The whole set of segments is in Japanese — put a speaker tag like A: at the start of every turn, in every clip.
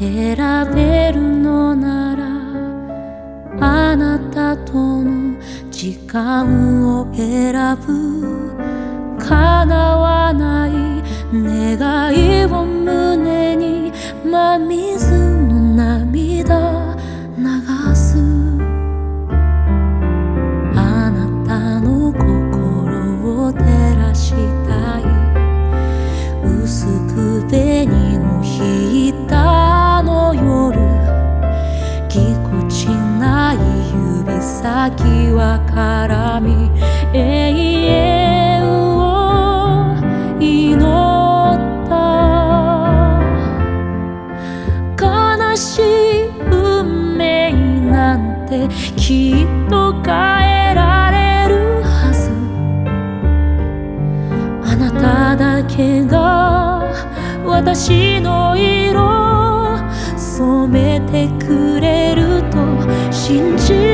A: 選べるのならあなたとの時間を選ぶ。叶わない願いを胸に真水の涙流す。あなたの心を照らして先は絡み永遠を祈った。悲しい運命なんてきっと変えられるはず。あなただけが私の色染めてくれると信じ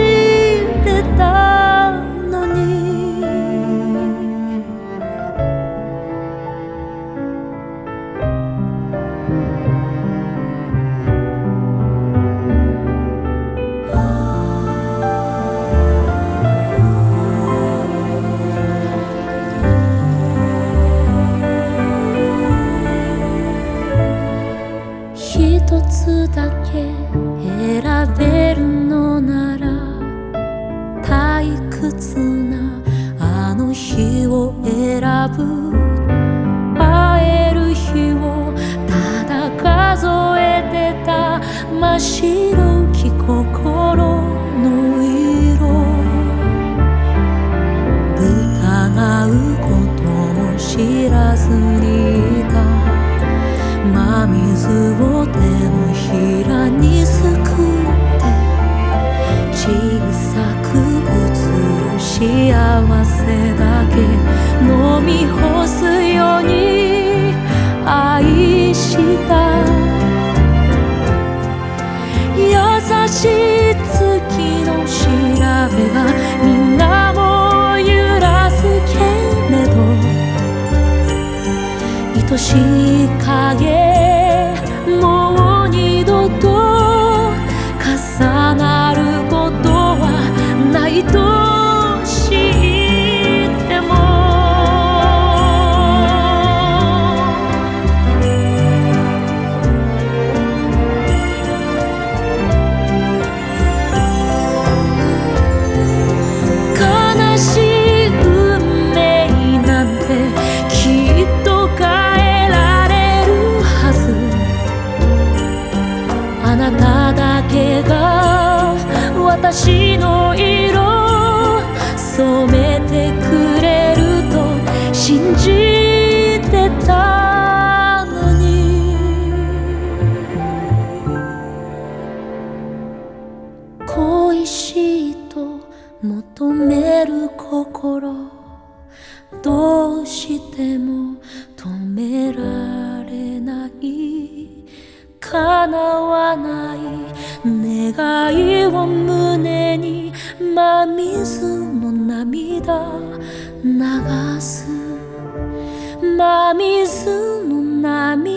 A: 一つだけ選べるのなら退屈なあの日を選ぶ。会える日をただ数えてた。真っ白き心の色。疑う水を手のひらにすくって小さく映る幸せだけ飲み干すように愛した。優しい月の調べがみんなも揺らすけれど愛しい影私の色染めてくれると信じてたのに。恋しいと求める心どうしても止められない。叶わない願いを胸今水の涙流す真水の涙